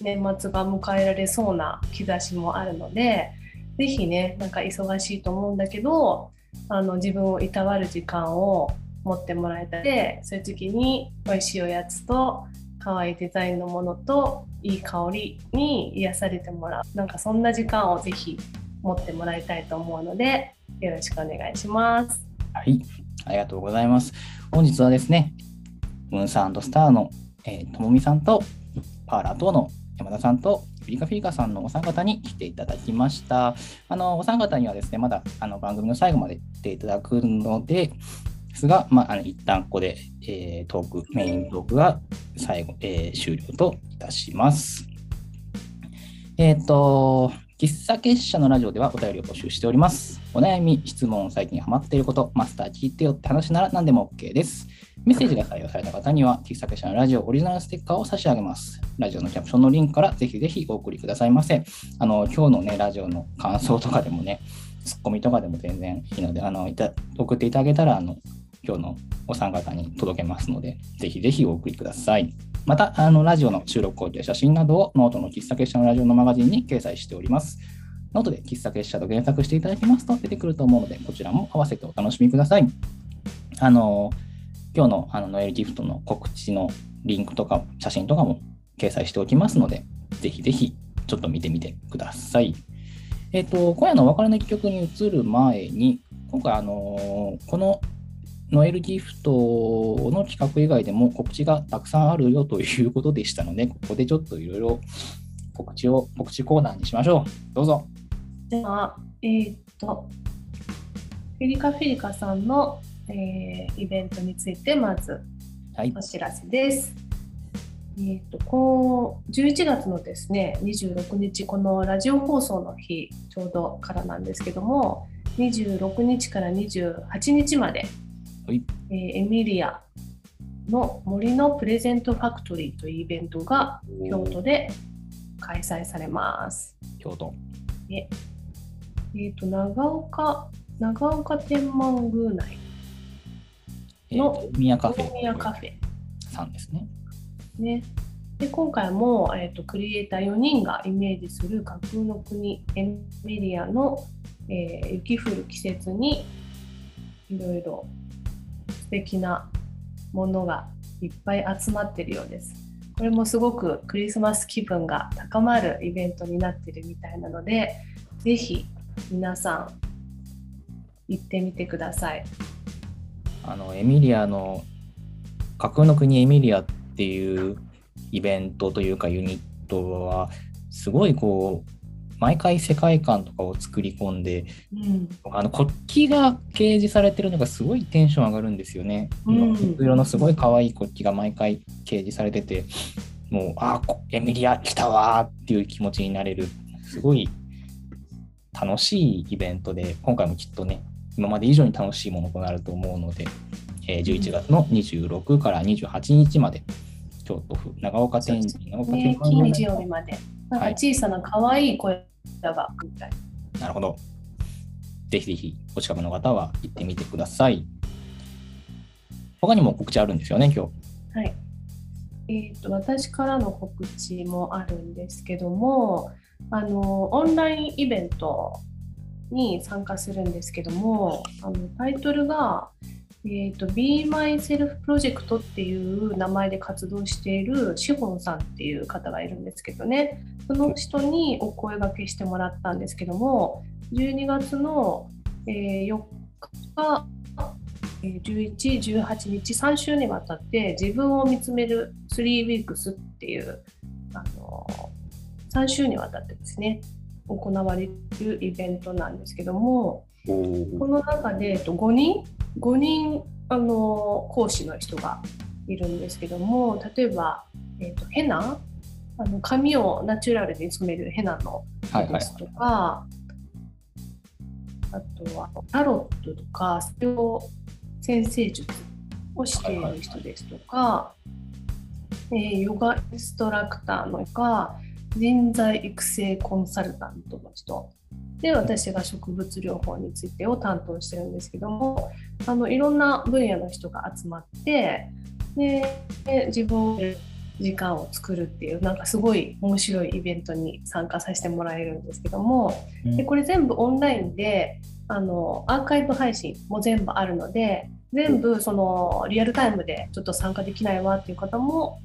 年末が迎えられそうな兆しもあるので是非ねなんか忙しいと思うんだけどあの自分をいたわる時間を持ってもらえたりそういう時に美味しいおやつと可愛いデザインのものといい香りに癒されてもらうなんかそんな時間をぜひ持ってもらいたいと思うのでよろしくお願いします。はい、ありがとうございます。本日はですね、ムーンサンドスターの、えともみさんと、パーラー等の山田さんとフリカフィリカさんのお三方に来ていただきました。あの、お三方にはですね、まだあの番組の最後まで来ていただくので、ですが、まあ、あの一旦ここで、えートーク、メイントークが最後、えー終了といたします。えっ、と、喫茶結社のラジオではお便りを募集しております。お悩み、質問、最近ハマっていること、マスター聞いてよって話なら何でも OK です。メッセージが採用された方には、喫茶結社のラジオオリジナルステッカーを差し上げます。ラジオのキャプションのリンクからぜひぜひお送りくださいませ。あの、今日のね、ラジオの感想とかでもね、ツッコミとかでも全然いいので、あの、いた送っていただけたら、あの、今日のお三方に届けますので、ぜひぜひお送りください。また、あのラジオの収録工程や写真などをノートの喫茶結社のラジオのマガジンに掲載しております。ノートで喫茶結社と検索していただきますと出てくると思うので、こちらも合わせてお楽しみください。あの、今日のあのノエルギフトの告知のリンクとか写真とかも掲載しておきますので、ぜひぜひちょっと見てみてください。えっ、と、今夜のお別れの一曲に移る前に、今回、あのこのノエルギフトの企画以外でも告知がたくさんあるよということでしたので、ここでちょっといろいろ告知を、告知コーナーにしましょう。どうぞ。では、えーっと、フィリカフィリカさんの、えーイベントについてまずはいお。知らせです。えーっとこう11月のですね26日このラジオ放送の日ちょうどからなんですけども26日から28日まで、はいえーエミリアの森のプレゼントファクトリーというイベントが京都で開催されます。京都。えー、と長岡長岡天満宮内えーの大宮カフェ。大宮カフェさんですね。ね。で今回も、えー、とクリエイター4人がイメージする架空の国エミリアの、えー雪降る季節にいろいろ素敵なものがいっぱい集まってるようです。これもすごくクリスマス気分が高まるイベントになってるみたいなのでぜひ皆さん行ってみてください。あの、エミリアの、架空の国エミリアっていうイベントというかユニットは、すごいこう、毎回世界観とかを作り込んで、うん。あの国旗が掲示されてるのがすごいテンション上がるんですよね。うん。色色のすごい可愛い国旗が毎回掲示されてて、もう、あエミリア来たわーっていう気持ちになれる、すごい楽しいイベントで、今回もきっとね、今まで以上に楽しいものとなると思うので、えー11月の26から28日まで、京都府長岡天神長岡金日曜日まで。なんかはい。小さな可愛い声がみたい。なるほど。ぜひぜひお近くの方は行ってみてください。他にも告知あるんですよね、今日。はい。えー、と私からの告知もあるんですけどもあのオンラインイベントに参加するんですけどもあのタイトルが、えーと「Be Myself Project」っていう名前で活動しているシホンさんっていう方がいるんですけどね。その人にお声掛けしてもらったんですけども12月の、えー4日え、11、18日、3週にわたって自分を見つめる3 weeks っていう、あの3週にわたってですね、行われるイベントなんですけども、この中で、えっと、5人、5人、あのー講師の人がいるんですけども、例えば、えっとヘナ？あの髪をナチュラルに染めるヘナのはいはい。ですとか、あとはタロットとか先生術をしている人ですとか、えーヨガインストラクターのか人材育成コンサルタントの人で私が植物療法についてを担当してるんですけどもあのいろんな分野の人が集まってでで自分で時間を作るっていうなんかすごい面白いイベントに参加させてもらえるんですけどもでこれ全部オンラインであのアーカイブ配信も全部あるので全部そのリアルタイムでちょっと参加できないわっていう方も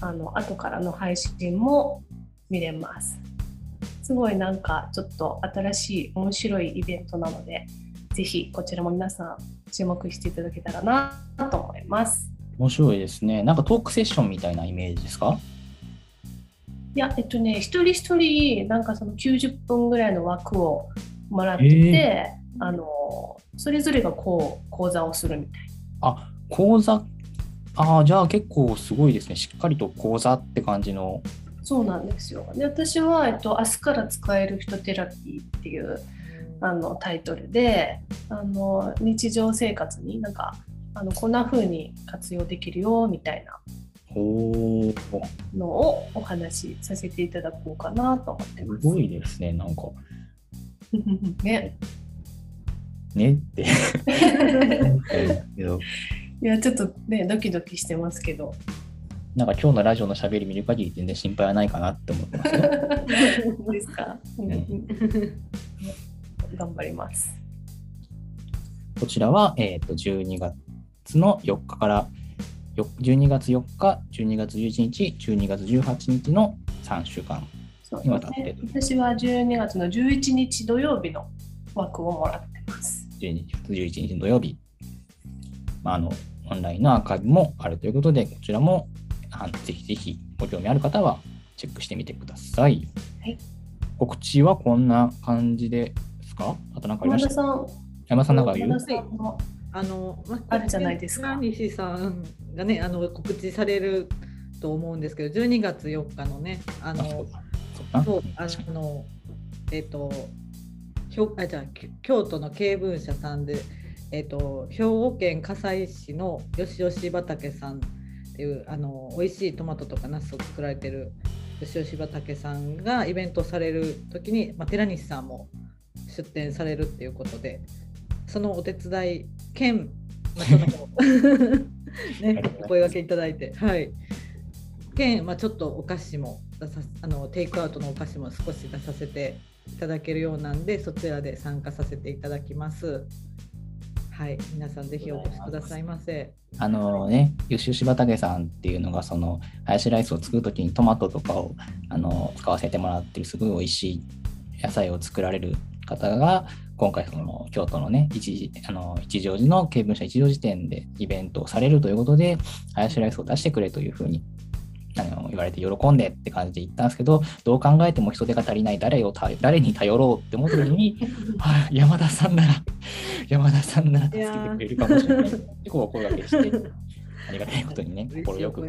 あの後からの配信も見れます。すごいなんかちょっと新しい面白いイベントなのでぜひこちらも皆さん注目していただけたらなと思います。面白いですね。なんかトークセッションみたいなイメージですか？いや、えっとね、一人一人、なんかその90分ぐらいの枠をもらってへて、あの、それぞれがこう、講座をするみたいあ、講座、ああ、じゃあ結構すごいですね。しっかりと講座って感じの。な。そうなんですよ。で、私は、えっと、明日から使える人テラピーっていう、あの、タイトルで、あの、日常生活になんか、あの、こんな風に活用できるよ、みたいなのをお話しさせていただこうかなと思ってますす。ごいですね。なんか、ね。ねって。いや、ちょっとね、ドキドキしてますけど。なんか今日のラジオのしゃべり見る限り全然心配はないかなって思ってますよ。ですか、うんん 頑張ります。こちらは、えっ、と、12月の4日から、よ12月4日、12月11日、12月18日の3週間。そう今立ってる私は12月の11日土曜日の枠をもらってます。12月11日の土曜日、まあ、あのオンラインのアーカイブもあるということで、こちらもあのぜひぜひご興味ある方はチェックしてみてください。はい。告知はこんな感じですか？あと何かありました？山田さん、山田さんなんか言うあの、まあるじゃないですか。西さんがね、あの告知されると思うんですけど、12月4日のね、あの、あそうだそうだそうあのえっ、とひょあじゃ京都の経文社さんで、えっと兵庫県加西市のよしよし畑さんっていうあの美味しいトマトとかナスを作られてるよしよし畑さんがイベントされる時に、まあ、寺西さんも出店されるっていうことでそのお手伝い兼、まあ、その ねお声掛けいただいてはい。兼、まあ、ちょっとお菓子も出さあのテイクアウトのお菓子も少し出させていただけるようなんでそちらで参加させていただきます。はい、皆さんぜひお越しくださいませ。あのね、よしよし畑さんっていうのが、その、ハヤシライスを作るときにトマトとかをあの使わせてもらってる、すごい美味しい野菜を作られる方が、今回、その京都のね、一時あの一乗寺の経文社一乗寺店でイベントをされるということで、ハヤシライスを出してくれというふうにあの言われて喜んでって感じで言ったんですけど、どう考えても人手が足りない誰を頼誰に頼ろうって思った時に、はい山田さんなら、山田さんなら助けてくれるかもしれない。で、こうお声掛けして、ありがたいことにね、心よく。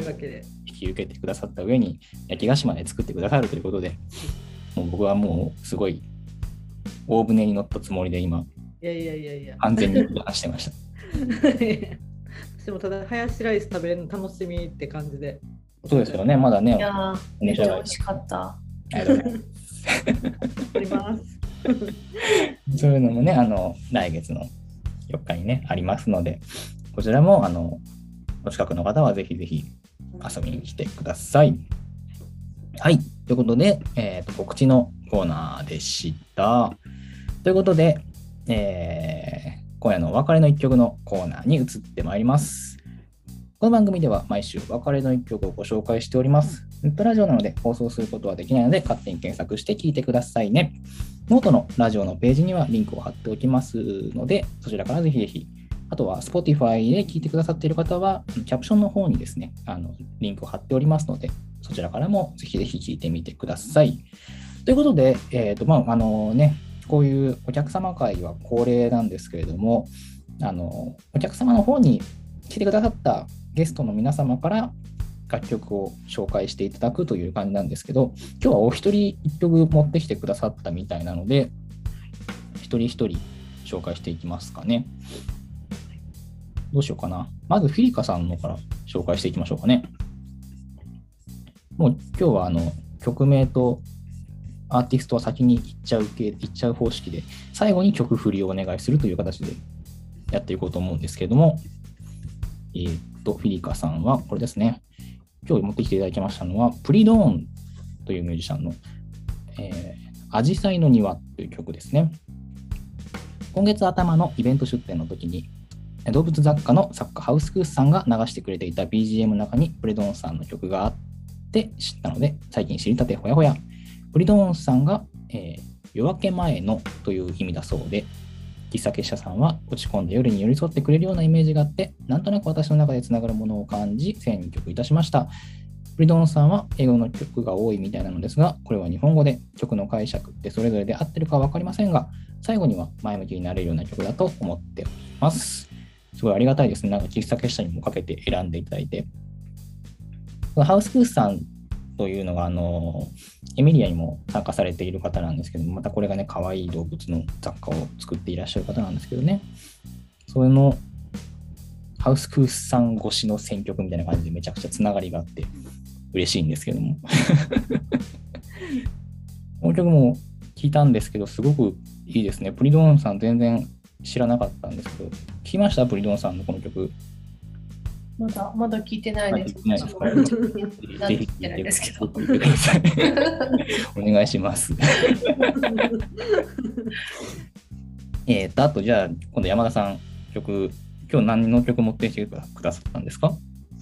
引き受けてくださった上に、焼き菓子まで作ってくださるということで、もう僕はもうすごい大船に乗ったつもりで今、いやいやいやいや。安全に話してました。私もただハヤシライス食べれるの楽しみって感じで。そうですよね、まだねい、やーめっちゃ美味しかった。ありがとうございます。そういうのもね、あの、来月の4日にね、ありますので、こちらも、あの、お近くの方はぜひぜひ遊びに来てください。はい。ということで、えーと告知のコーナーでした。ということで、えー今夜のお別れの一曲のコーナーに移ってまいります。この番組では毎週別れの一曲をご紹介しております。ネットラジオなので放送することはできないので勝手に検索して聞いてくださいね。ノートのラジオのページにはリンクを貼っておきますので、そちらからぜひぜひ。あとは Spotify で聞いてくださっている方は、キャプションの方にですね、あのリンクを貼っておりますので、そちらからもぜひぜひ聞いてみてください。ということで、えっ、と、まあ、あのね、こういうお客様回は恒例なんですけれども、あの、お客様の方に来てくださったゲストの皆様から楽曲を紹介していただくという感じなんですけど、今日はお一人一曲持ってきてくださったみたいなので、一人一人紹介していきますかね。どうしようかな。まずフィリカさんのから紹介していきましょうかね。もう今日はあの曲名とアーティストは先に言っちゃう系、言っちゃう方式で、最後に曲振りをお願いするという形でやっていこうと思うんですけれども、えーと、フィリカさんはこれですね。今日持ってきていただきましたのは、プリドーンというミュージシャンの、えー、アジサイの庭という曲ですね。今月頭のイベント出展の時に、動物雑貨の作家ハウスクースさんが流してくれていた BGM の中にプリドーンさんの曲があって知ったので、最近知りたてほやほや。プリドーンさんが、えー夜明け前のという意味だそうで、喫茶結社さんは落ち込んで夜に寄り添ってくれるようなイメージがあって、なんとなく私の中でつながるものを感じ、選曲いたしました。プリドンさんは英語の曲が多いみたいなのですが、これは日本語で曲の解釈ってそれぞれで合ってるか分かりませんが、最後には前向きになれるような曲だと思っております。すごいありがたいですね。なんか喫茶結社にもかけて選んでいただいて。ハウスクースさんというのが、あの、エミリアにも参加されている方なんですけど、またこれがね、可愛い動物の雑貨を作っていらっしゃる方なんですけどね。それのハウスクースさん越しの選曲みたいな感じでめちゃくちゃつながりがあって嬉しいんですけども。この曲も聞いたんですけど、すごくいいですね。プリドーンさん全然知らなかったんですけど、聞きました？プリドーンさんのこの曲。まだ、まだ聞いてないです。まだ聞いてないですけど。ぜひ聞いてください。お願いします。えっと、あとじゃあ、今度山田さん、曲、今日何の曲持ってきてくださったんですか？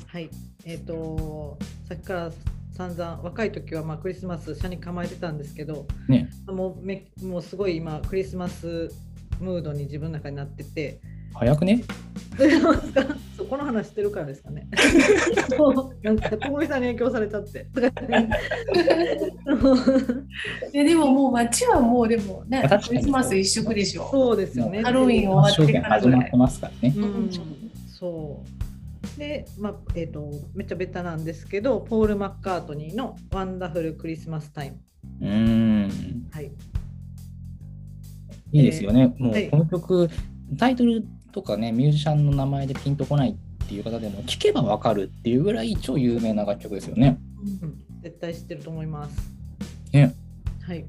はい。えっ、と、さっきから散々、若い時はまあクリスマス、車に構えてたんですけど、ね。もうめもうすごい今、クリスマスムードに自分の中になってて、早くね？そうこの話してるからですかね。なんか、ともみさんに影響されちゃって。えでももう街はもうでもねクリスマス一色でしょ。そうですよね。ハロウィン終わってからぐらい始まって。ますからね。うん、そう。で、まあえー、とめっちゃベタなんですけど、ポール・マッカートニーの「ワンダフル・クリスマス・タイムうーん。」。はい、いいですよね。もはいうこの曲、タイトルとかね、ミュージシャンの名前でピンとこないっていう方でも、聴けばわかるっていうぐらい超有名な楽曲ですよね。うん、絶対知ってると思います。ね。はい。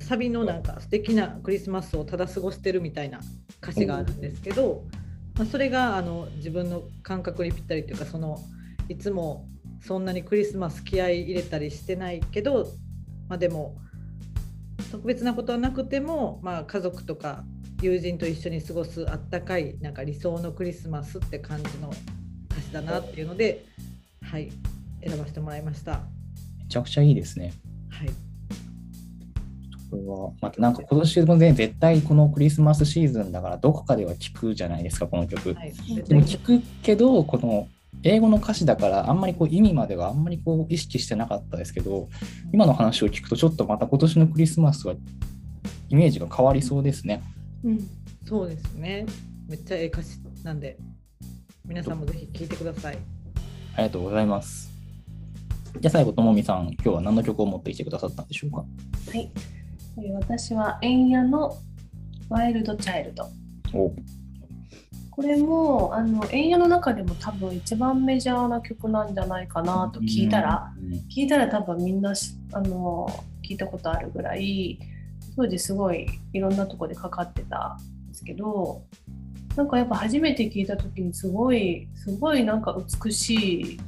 サビのなんか素敵なクリスマスをただ過ごしてるみたいな歌詞があるんですけど、まあ、それがあの自分の感覚にぴったりというかそのいつもそんなにクリスマス気合い入れたりしてないけど、まあ、でも特別なことはなくても、まあ、家族とか友人と一緒に過ごすあったかいなんか理想のクリスマスって感じの歌詞だなっていうので、はい、選ばせてもらいました。めちゃくちゃいいですね。はいこれは、またなんか今年もね、絶対このクリスマスシーズンだから、どこかでは聴くじゃないですか、この曲。はい、でも聞くけど、この英語の歌詞だから、あんまりこう意味まではあんまりこう意識してなかったですけど、今の話を聞くと、ちょっとまた今年のクリスマスはイメージが変わりそうですね。うん。そうですね。めっちゃええ歌詞なんで、皆さんもぜひ聴いてください。ありがとうございます。じゃあ最後、ともみさん、今日は何の曲を持ってきてくださったんでしょうか？はい。えー私はエンヤのワイルドチャイルド。おこれもあのエンヤの中でも多分一番メジャーな曲なんじゃないかなと聞いたら、うん聞いたら多分みんなしあの聞いたことあるぐらい当時すごいいろんなとこでかかってたんですけどなんかやっぱ初めて聞いた時にすごいすごいなんか美しい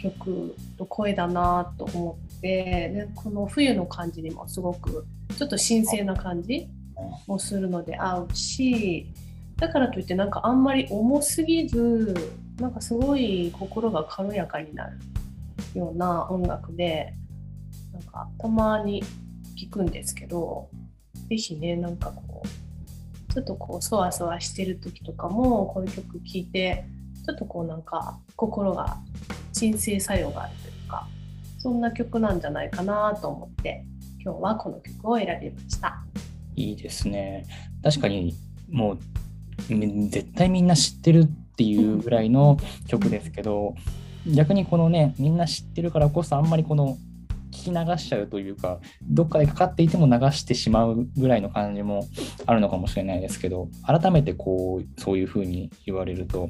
曲と声だなと思ってでこの冬の感じにもすごくちょっと神聖な感じもするので合うしだからといってなんかあんまり重すぎずなんかすごい心が軽やかになるような音楽でなんかたまに聞くんですけどぜひねなんかこうちょっとこうそわそわしてる時とかもこういう曲聴いてちょっとこうなんか心が鎮静作用があるというかそんな曲なんじゃないかなと思って今日はこの曲を選びました。いいですね。確かにもう絶対みんな知ってるっていうぐらいの曲ですけど、逆にこのね、みんな知ってるからこそあんまりこの聞き流しちゃうというか、どっかでかかっていても流してしまうぐらいの感じもあるのかもしれないですけど、改めてこう、そういうふうに言われると、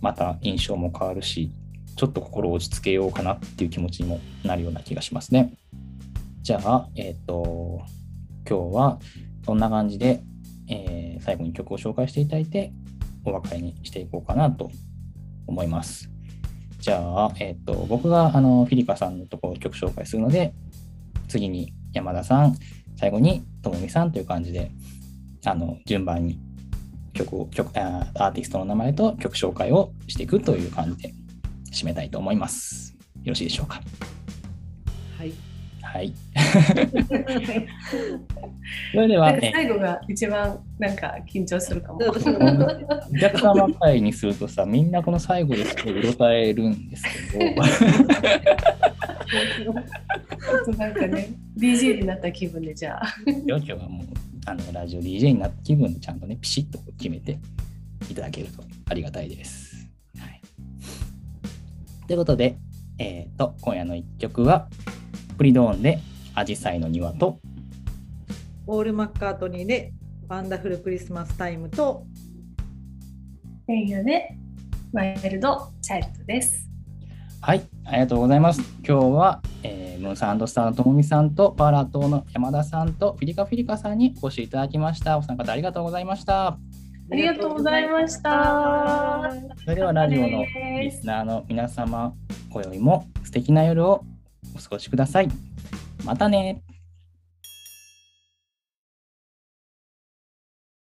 また印象も変わるし、ちょっと心を落ち着けようかなっていう気持ちにもなるような気がしますね。じゃあ、えっ、と、今日はそんな感じで、えー最後に曲を紹介していただいて、お別れにしていこうかなと思います。じゃあ、えっ、と、僕があのフィリカさんのところ曲紹介するので、次に山田さん、最後にともみさんという感じで、あの、順番に曲を、曲あアーティストの名前と曲紹介をしていくという感じで締めたいと思います。よろしいでしょうか。はい。はい。それでは、なんかえ最後が一番なんか緊張するかも。お客様会にするとさ、みんなこの最後ですごいうろたえるんですけど、あとなんかね、DJ になった気分でじゃあ。今日はもうあのラジオ DJ になった気分でちゃんとね、ピシッと決めていただけるとありがたいです。はい、ということで、えー、と今夜の一曲は、プリドーンでアジサイの庭と、ポール・マッカートニーでワンダフル・クリスマスタイムとエンヤでワイルドチャイルドです。はい、ありがとうございます。今日は、えームーンサンドスターのともみさんと、パーラ島の山田さんと、フィリカフィリカさんにお越しいただきました。お三方ありがとうございました。ありがとうございました。それではラジオのリスナーの皆様、今宵も素敵な夜をお過ごしください。またね。